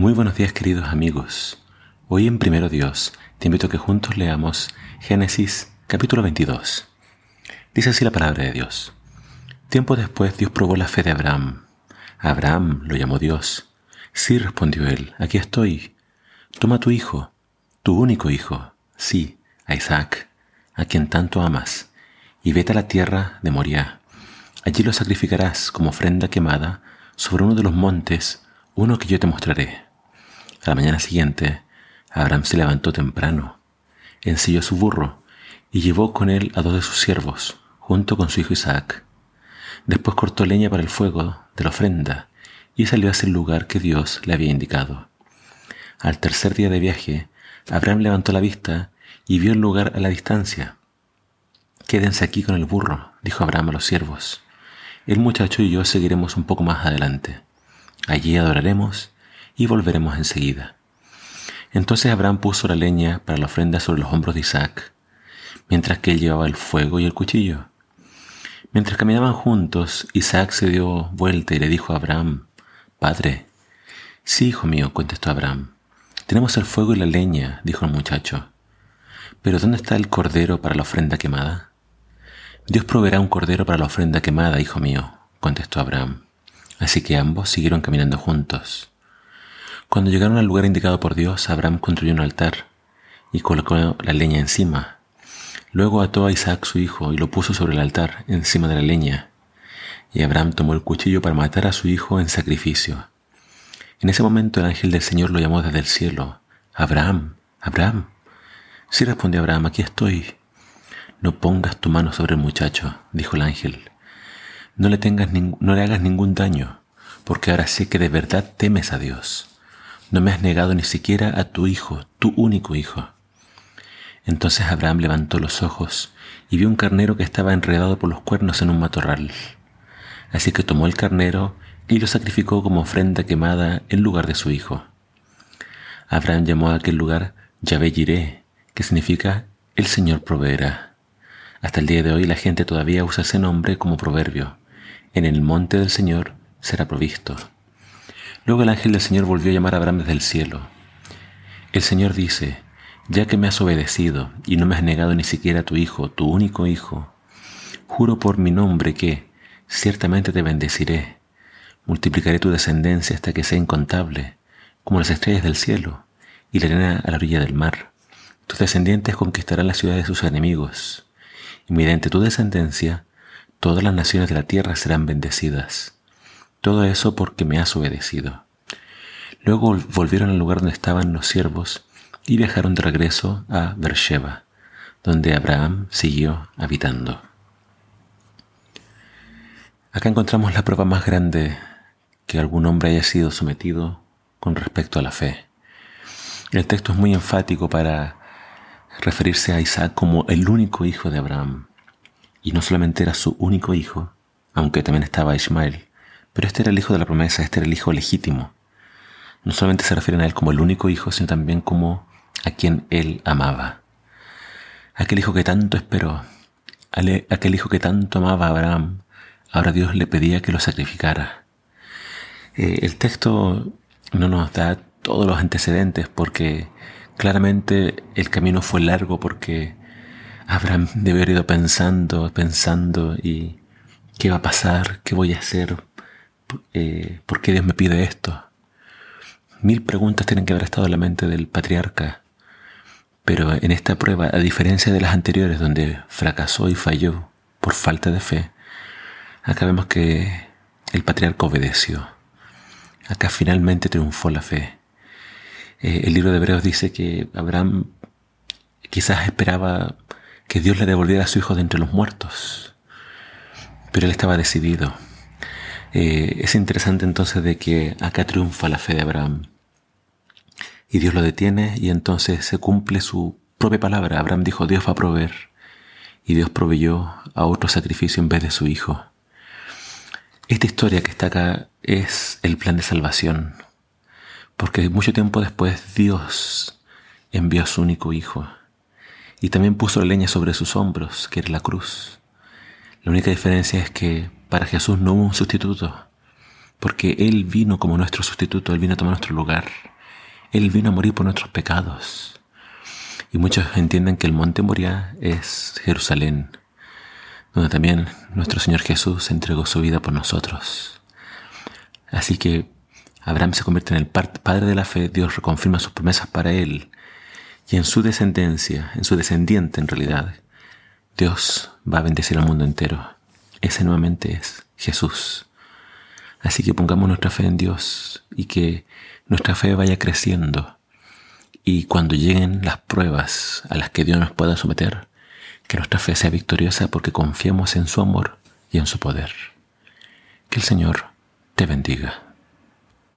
Muy buenos días queridos amigos. Hoy en Primero Dios te invito a que juntos leamos Génesis capítulo 22. Dice así la palabra de Dios. Tiempo después Dios probó la fe de Abraham. Abraham lo llamó Dios. Sí, respondió él, aquí estoy. Toma tu hijo, tu único hijo, sí, a Isaac, a quien tanto amas, y vete a la tierra de Moriah. Allí lo sacrificarás como ofrenda quemada sobre uno de los montes uno que yo te mostraré. A la mañana siguiente, Abraham se levantó temprano, ensilló su burro y llevó con él a dos de sus siervos, junto con su hijo Isaac. Después cortó leña para el fuego de la ofrenda y salió hacia el lugar que Dios le había indicado. Al tercer día de viaje, Abraham levantó la vista y vio el lugar a la distancia. Quédense aquí con el burro, dijo Abraham a los siervos. El muchacho y yo seguiremos un poco más adelante. Allí adoraremos y volveremos enseguida. Entonces Abraham puso la leña para la ofrenda sobre los hombros de Isaac, mientras que él llevaba el fuego y el cuchillo. Mientras caminaban juntos, Isaac se dio vuelta y le dijo a Abraham, Padre, sí, hijo mío, contestó Abraham. Tenemos el fuego y la leña, dijo el muchacho. Pero ¿dónde está el cordero para la ofrenda quemada? Dios proveerá un cordero para la ofrenda quemada, hijo mío, contestó Abraham. Así que ambos siguieron caminando juntos. Cuando llegaron al lugar indicado por Dios, Abraham construyó un altar y colocó la leña encima. Luego ató a Isaac su hijo y lo puso sobre el altar, encima de la leña. Y Abraham tomó el cuchillo para matar a su hijo en sacrificio. En ese momento el ángel del Señor lo llamó desde el cielo. Abraham, Abraham. Sí respondió Abraham, aquí estoy. No pongas tu mano sobre el muchacho, dijo el ángel no le, tengas no le hagas ningún daño, porque ahora sé que de verdad temes a Dios. No me has negado ni siquiera a tu hijo, tu único hijo. Entonces Abraham levantó los ojos y vio un carnero que estaba enredado por los cuernos en un matorral. Así que tomó el carnero y lo sacrificó como ofrenda quemada en lugar de su hijo. Abraham llamó a aquel lugar Yahvé que significa el Señor proveerá. Hasta el día de hoy la gente todavía usa ese nombre como proverbio en el monte del Señor será provisto. Luego el ángel del Señor volvió a llamar a Abraham desde el cielo. El Señor dice, ya que me has obedecido y no me has negado ni siquiera a tu hijo, tu único hijo, juro por mi nombre que ciertamente te bendeciré, multiplicaré tu descendencia hasta que sea incontable, como las estrellas del cielo y la arena a la orilla del mar. Tus descendientes conquistarán la ciudad de sus enemigos, y mediante tu descendencia todas las naciones de la tierra serán bendecidas. Todo eso porque me has obedecido. Luego volvieron al lugar donde estaban los siervos y viajaron de regreso a Beersheba, donde Abraham siguió habitando. Acá encontramos la prueba más grande que algún hombre haya sido sometido con respecto a la fe. El texto es muy enfático para referirse a Isaac como el único hijo de Abraham. Y no solamente era su único hijo, aunque también estaba Ismael, pero este era el hijo de la promesa, este era el hijo legítimo. No solamente se refieren a él como el único hijo, sino también como a quien él amaba. Aquel hijo que tanto esperó, aquel hijo que tanto amaba a Abraham, ahora Dios le pedía que lo sacrificara. Eh, el texto no nos da todos los antecedentes porque claramente el camino fue largo porque Abraham debe haber ido pensando, pensando y qué va a pasar, qué voy a hacer, eh, por qué Dios me pide esto. Mil preguntas tienen que haber estado en la mente del patriarca, pero en esta prueba, a diferencia de las anteriores donde fracasó y falló por falta de fe, acá vemos que el patriarca obedeció. Acá finalmente triunfó la fe. Eh, el libro de Hebreos dice que Abraham quizás esperaba que Dios le devolviera a su hijo de entre los muertos. Pero él estaba decidido. Eh, es interesante entonces de que acá triunfa la fe de Abraham. Y Dios lo detiene y entonces se cumple su propia palabra. Abraham dijo, Dios va a proveer. Y Dios proveyó a otro sacrificio en vez de su hijo. Esta historia que está acá es el plan de salvación. Porque mucho tiempo después Dios envió a su único hijo y también puso leña sobre sus hombros, que era la cruz. La única diferencia es que para Jesús no hubo un sustituto, porque Él vino como nuestro sustituto, Él vino a tomar nuestro lugar. Él vino a morir por nuestros pecados. Y muchos entienden que el monte Moria es Jerusalén, donde también nuestro Señor Jesús entregó su vida por nosotros. Así que Abraham se convierte en el padre de la fe, Dios reconfirma sus promesas para él, y en su descendencia, en su descendiente en realidad, Dios va a bendecir al mundo entero. Ese nuevamente es Jesús. Así que pongamos nuestra fe en Dios y que nuestra fe vaya creciendo. Y cuando lleguen las pruebas a las que Dios nos pueda someter, que nuestra fe sea victoriosa porque confiamos en su amor y en su poder. Que el Señor te bendiga.